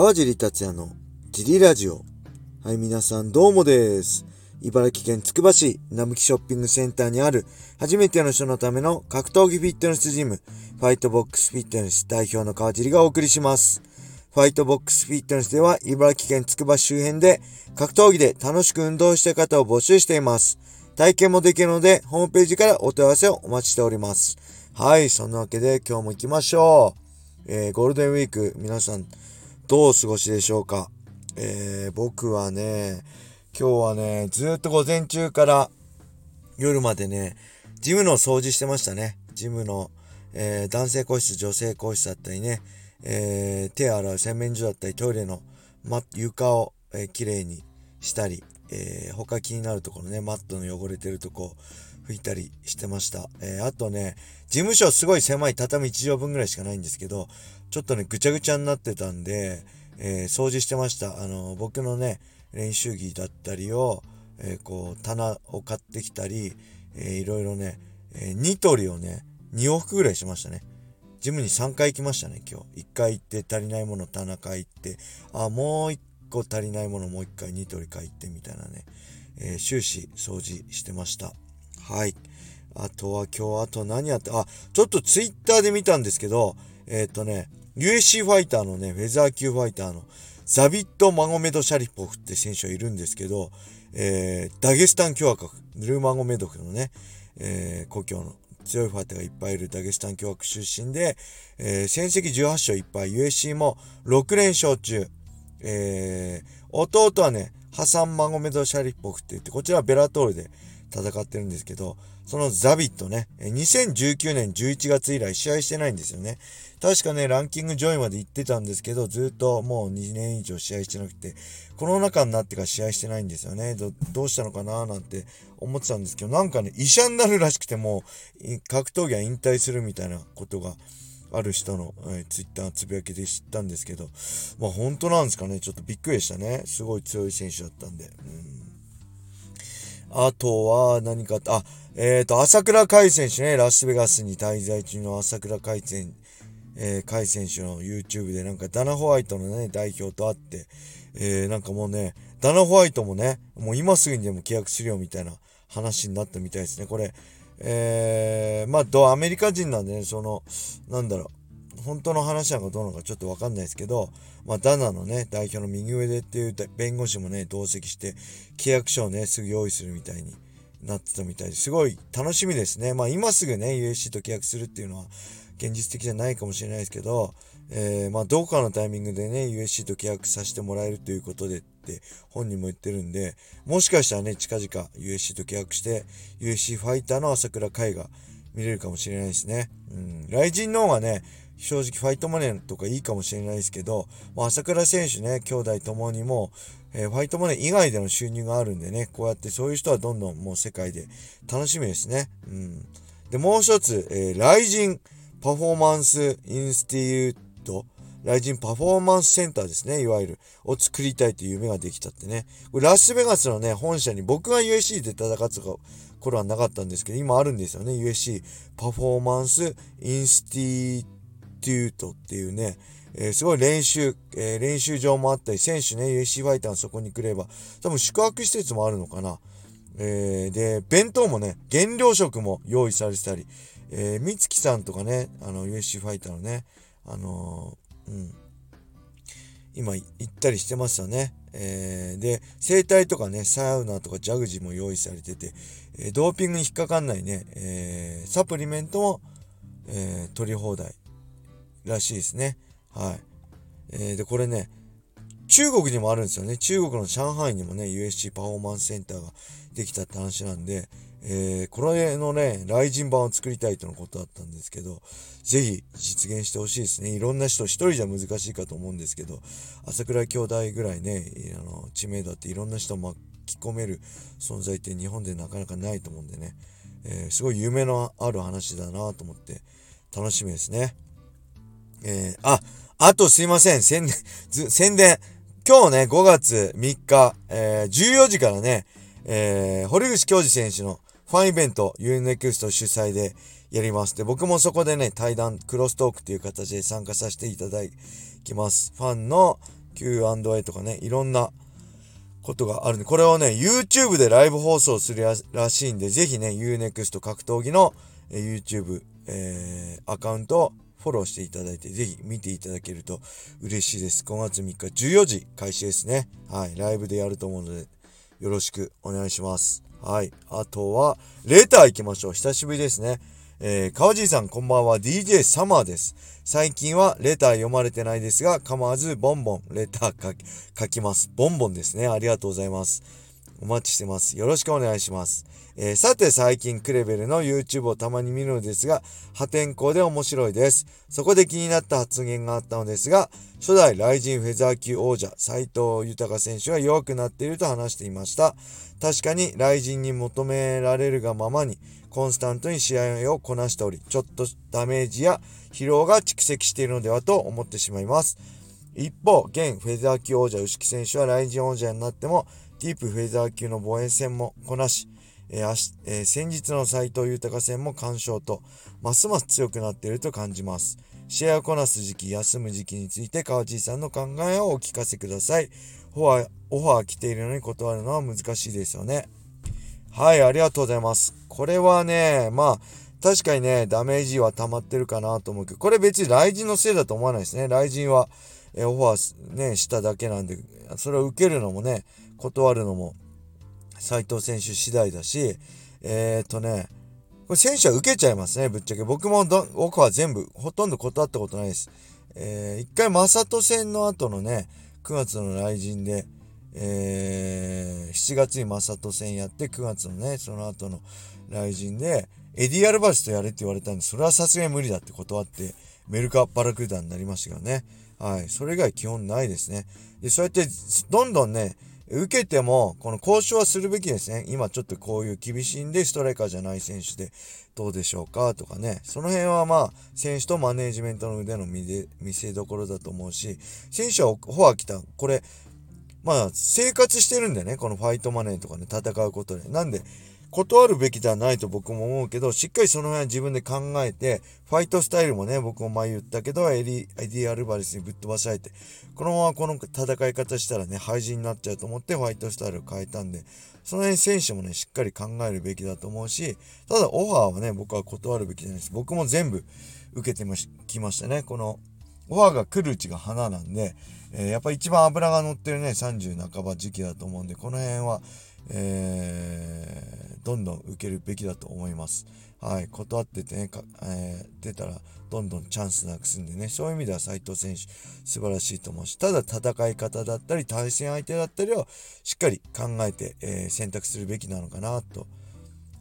川尻達也のジリラジオ。はい、皆さんどうもです。茨城県つくば市並木ショッピングセンターにある初めての人のための格闘技フィットネスジム、ファイトボックスフィットネス代表の川尻がお送りします。ファイトボックスフィットネスでは茨城県つくば周辺で格闘技で楽しく運動した方を募集しています。体験もできるので、ホームページからお問い合わせをお待ちしております。はい、そんなわけで今日も行きましょう。えー、ゴールデンウィーク、皆さん、どうお過ごしでしょうか？えー、僕はね、今日はね、ずっと午前中から夜までね、ジムの掃除してましたね。ジムの、えー、男性個室、女性個室だったりね、えー、手洗う洗面所だったり、トイレの、ま、床を、えー、きれいにしたり、えー、他気になるところね、マットの汚れてるとこ拭いたりしてました。えー、あとね、事務所すごい狭い畳1畳分ぐらいしかないんですけど、ちょっとね、ぐちゃぐちゃになってたんで、えー、掃除してました。あの、僕のね、練習着だったりを、えー、こう、棚を買ってきたり、えー、いろいろね、えー、ニトリをね、2往復ぐらいしましたね。ジムに3回行きましたね、今日。1回行って足りないもの棚買いって、あ、もう1個足りないものもう1回ニトリ買いってみたいなね、えー、終始掃除してました。はい。あとは今日あと何やって、あ、ちょっとツイッターで見たんですけど、えー、っとね、USC ファイターのね、ウェザー級ファイターのザビット・マゴメド・シャリポフって選手がいるんですけど、えー、ダゲスタン共和国、ヌルマゴメドフのね、えー、故郷の強いファイターがいっぱいいるダゲスタン共和国出身で、えー、戦績18勝1敗、USC も6連勝中、えー、弟はね、ハサン・マゴメド・シャリポフって言って、こちらはベラトールで戦ってるんですけど、そのザビットね、2019年11月以来試合してないんですよね。確かね、ランキング上位まで行ってたんですけど、ずっともう2年以上試合してなくて、コロナ禍になってから試合してないんですよね。どどうしたのかななんて思ってたんですけど、なんかね、医者になるらしくてもう、格闘技は引退するみたいなことがある人の、えー、ツイッターつぶやきで知ったんですけど、まあ本当なんですかね。ちょっとびっくりでしたね。すごい強い選手だったんで。うんあとは何か、あ、えっ、ー、と、朝倉海選手ね、ラスベガスに滞在中の朝倉海選えー、海選手の YouTube でなんかダナ・ホワイトのね、代表と会って、えー、なんかもうね、ダナ・ホワイトもね、もう今すぐにでも契約するよみたいな話になったみたいですね。これ、えー、まあ、どアメリカ人なんでね、その、なんだろう、本当の話なのかどうなのかちょっとわかんないですけど、まあ、ダナのね、代表の右上でっていう弁護士もね、同席して、契約書をね、すぐ用意するみたいになってたみたいですごい楽しみですね。まあ、今すぐね、USC と契約するっていうのは、現実的じゃないかもしれないですけど、えー、まあ、どこかのタイミングでね、USC と契約させてもらえるということでって本人も言ってるんで、もしかしたらね、近々 USC と契約して、USC ファイターの朝倉海が見れるかもしれないですね。うん。雷神の方がね、正直ファイトマネーとかいいかもしれないですけど、まあ、朝倉選手ね、兄弟ともにも、えー、ファイトマネー以外での収入があるんでね、こうやってそういう人はどんどんもう世界で楽しみですね。うん。で、もう一つ、えー、雷神、パフォーマンスインスティュート、ライジンパフォーマンスセンターですね、いわゆる、を作りたいという夢ができたってね。これラスベガスのね、本社に僕が USC で戦ってた頃はなかったんですけど、今あるんですよね、USC パフォーマンスインスティーテュートっていうね、えー、すごい練習、えー、練習場もあったり、選手ね、USC ファイターのそこに来れば、多分宿泊施設もあるのかな。えー、で、弁当もね、原料食も用意されてたり、えー、美月さんとかね、あの、USC ファイターのね、あのー、うん、今行ったりしてますよね。えー、で、整体とかね、サウナとかジャグジーも用意されてて、えー、ドーピングに引っかかんないね、えー、サプリメントも、え、取り放題らしいですね。はい。えー、で、これね、中国にもあるんですよね。中国の上海にもね、USC パフォーマンスセンターができたって話なんで、えー、これのね、雷神版を作りたいとのことだったんですけど、ぜひ実現してほしいですね。いろんな人、一人じゃ難しいかと思うんですけど、朝倉兄弟ぐらいね、あの、知名度っていろんな人を巻き込める存在って日本でなかなかないと思うんでね、えー、すごい夢のある話だなと思って楽しみですね。えー、あ、あとすいません、宣 伝、宣伝。今日ね、5月3日、えー、14時からね、えー、堀口教授選手のファンイベント、UNEXT 主催でやります。で、僕もそこでね、対談、クロストークっていう形で参加させていただきます。ファンの Q&A とかね、いろんなことがあるんで、これをね、YouTube でライブ放送するらしいんで、ぜひね、UNEXT 格闘技の YouTube、えー、アカウントフォローしていただいて、ぜひ見ていただけると嬉しいです。5月3日14時開始ですね。はい。ライブでやると思うので、よろしくお願いします。はい。あとは、レター行きましょう。久しぶりですね。えー、川尻さんこんばんは。DJ サマーです。最近はレター読まれてないですが、構わずボンボンレター書きます。ボンボンですね。ありがとうございます。お待ちしてます。よろしくお願いします。えー、さて最近クレベルの YouTube をたまに見るのですが、破天荒で面白いです。そこで気になった発言があったのですが、初代ライジンフェザー級王者斎藤豊選手が弱くなっていると話していました。確かにライジンに求められるがままに、コンスタントに試合をこなしており、ちょっとダメージや疲労が蓄積しているのではと思ってしまいます。一方、現フェザー級王者牛木選手はライジン王者になっても、ディープフェザー級の防衛戦もこなし、えーえー、先日の斎藤豊戦も完勝と、ますます強くなっていると感じます。試合をこなす時期、休む時期について川地さんの考えをお聞かせください。オファー、オファー来ているのに断るのは難しいですよね。はい、ありがとうございます。これはね、まあ、確かにね、ダメージは溜まってるかなと思うけど、これ別に雷神のせいだと思わないですね。雷神は、えオファーね、しただけなんで、それを受けるのもね、断るのも、斉藤選手次第だし、えー、っとね、これ選手は受けちゃいますね、ぶっちゃけ。僕もど、僕は全部、ほとんど断ったことないです。えー、一回、正人戦の後のね、9月の来陣で、えー、7月に正人戦やって、9月のね、その後の来陣で、エディ・アルバルスとやれって言われたんで、それはさすがに無理だって断って、メルカ・バラクーダになりましたけどね。はい。それ以外基本ないですね。で、そうやって、どんどんね、受けても、この交渉はするべきですね。今ちょっとこういう厳しいんで、ストライカーじゃない選手でどうでしょうかとかね。その辺はまあ、選手とマネージメントの腕の見せどころだと思うし、選手はフォア来た。これ、まあ、生活してるんでね、このファイトマネーとかね、戦うことで。なんで、断るべきではないと僕も思うけど、しっかりその辺は自分で考えて、ファイトスタイルもね、僕も前言ったけど、エリ、エディ・アルバレスにぶっ飛ばされて、このままこの戦い方したらね、廃人になっちゃうと思ってファイトスタイルを変えたんで、その辺選手もね、しっかり考えるべきだと思うし、ただオファーはね、僕は断るべきじゃないです。僕も全部受けてきましたね。この、オファーが来るうちが花なんで、えー、やっぱ一番脂が乗ってるね、30半ば時期だと思うんで、この辺は、えどんどん受けるべきだと思います。はい、断っててね、えー、出たらどんどんチャンスなくすんでね、そういう意味では斉藤選手素晴らしいと思うし、ただ戦い方だったり対戦相手だったりをしっかり考えて、えー、選択するべきなのかなと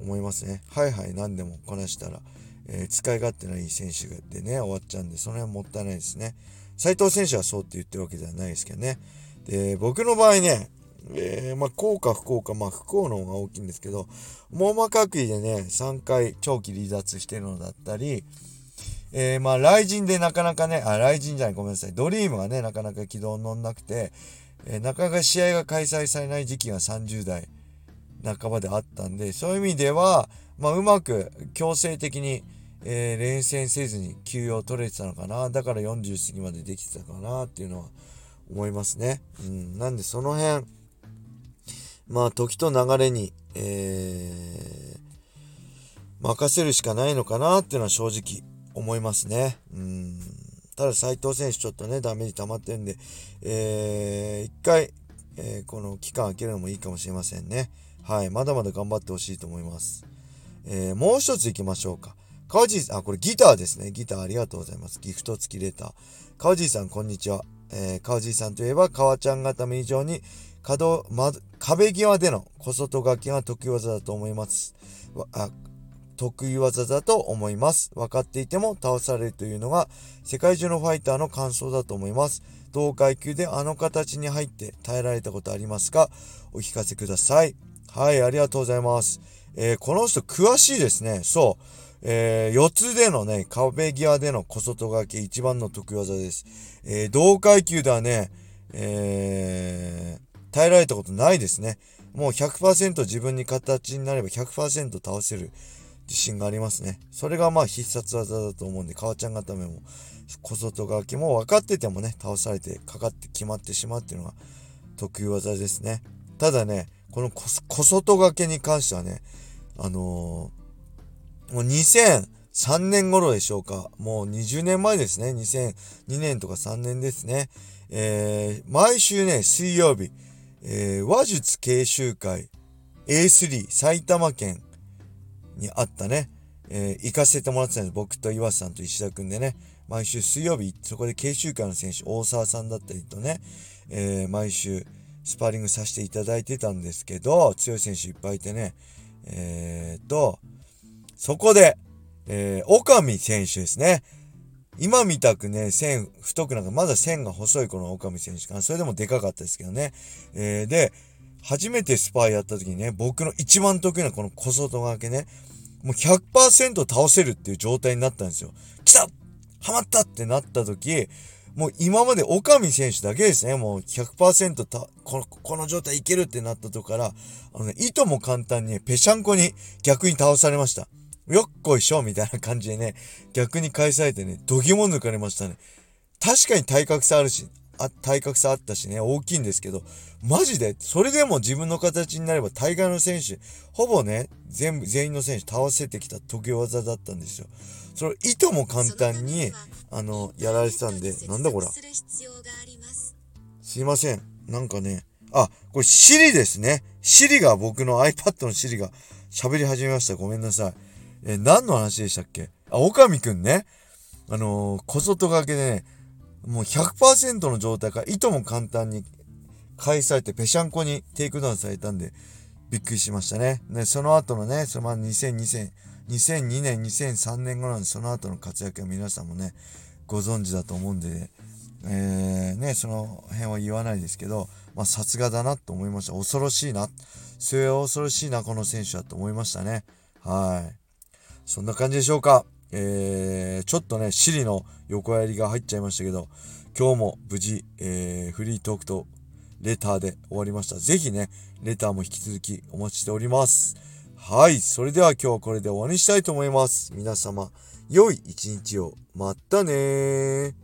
思いますね。はいはい、何でもこなしたら、えー、使い勝手のいい選手でね、終わっちゃうんで、その辺もったいないですね。斉藤選手はそうって言ってるわけではないですけどね。で、僕の場合ね、えー、まあ、幸か不幸か、まあ、不幸の方が大きいんですけど、網膜剥離でね、3回長期離脱してるのだったり、えー、まあ、雷神でなかなかね、あ、雷神じゃない、ごめんなさい。ドリームがね、なかなか軌道に乗んなくて、えー、なかなか試合が開催されない時期が30代半ばであったんで、そういう意味では、まあ、うまく強制的に、えー、連戦せずに休養取れてたのかな。だから40過ぎまでできてたかなっていうのは思いますね。うん。なんでその辺、まあ時と流れに、えー、任せるしかないのかなっていうのは正直思いますね。うん。ただ斉藤選手ちょっとね、ダメージ溜まってるんで、えー、一回、えー、この期間空けるのもいいかもしれませんね。はい。まだまだ頑張ってほしいと思います。えー、もう一つ行きましょうか。川地さん、あ、これギターですね。ギターありがとうございます。ギフト付きレター。川地さん、こんにちは。えー、川地さんといえば、川ちゃん固め以上に、角、ま、壁際での小外掛けが得意技だと思います。あ得意技だと思います。分かっていても倒されるというのが世界中のファイターの感想だと思います。同階級であの形に入って耐えられたことありますか？お聞かせください。はい、ありがとうございます。えー、この人詳しいですね。そう。えー、四つでのね、壁際での小外掛け一番の得意技です。えー、同階級ではね、えー、耐えられたことないですね。もう100%自分に形になれば100%倒せる自信がありますね。それがまあ必殺技だと思うんで、川ちゃん固めも、小外掛けも分かっててもね、倒されてかかって決まってしまうっていうのが得意技ですね。ただね、この小外掛けに関してはね、あのー、もう2003年頃でしょうか。もう20年前ですね。2002年とか3年ですね。えー、毎週ね、水曜日、えー、話術研修会 A3 埼玉県にあったね、えー、行かせてもらってたんです。僕と岩瀬さんと石田くんでね、毎週水曜日、そこで研修会の選手、大沢さんだったりとね、えー、毎週スパーリングさせていただいてたんですけど、強い選手いっぱいいてね、えー、と、そこで、えー、岡見選手ですね。今見たくね、線太くなんか、まだ線が細いこの岡見選手かな。それでもでかかったですけどね。えー、で、初めてスパイやった時にね、僕の一番得意なこの小外掛けね、もう100%倒せるっていう状態になったんですよ。来たハマったってなった時、もう今まで岡見選手だけですね、もう100%たこのこの状態いけるってなったとこから、あのね、いとも簡単にぺしゃんこに逆に倒されました。よっこいしょみたいな感じでね、逆に返されてね、どぎも抜かれましたね。確かに体格差あるし、あ、体格差あったしね、大きいんですけど、マジで、それでも自分の形になれば大概の選手、ほぼね、全部、全員の選手倒せてきた時技だったんですよ。それ、いとも簡単に、あの、やられてたんで、なんだこれ。すいません。なんかね、あ、これ、 Siri ですね。 Siri が僕の iPad のシリが喋り始めました。ごめんなさい。え何の話でしたっけ？あ、オカミくんね。あのー、小外掛けでね、もう100%の状態からいとも簡単に返されてぺしゃんこにテイクダウンされたんで、びっくりしましたね。ね、その後のね、そのまあ2002年、2002年、2003年頃のその後の活躍は皆さんもね、ご存知だと思うんで、えー、ね、その辺は言わないですけど、まあ、さすがだなと思いました。恐ろしいな。それは恐ろしいな、この選手だと思いましたね。はい。そんな感じでしょうか。えー、ちょっとね、シリの横やりが入っちゃいましたけど、今日も無事、えー、フリートークとレターで終わりました。ぜひね、レターも引き続きお待ちしております。はい。それでは今日はこれで終わりにしたいと思います。皆様、良い一日を。またねー。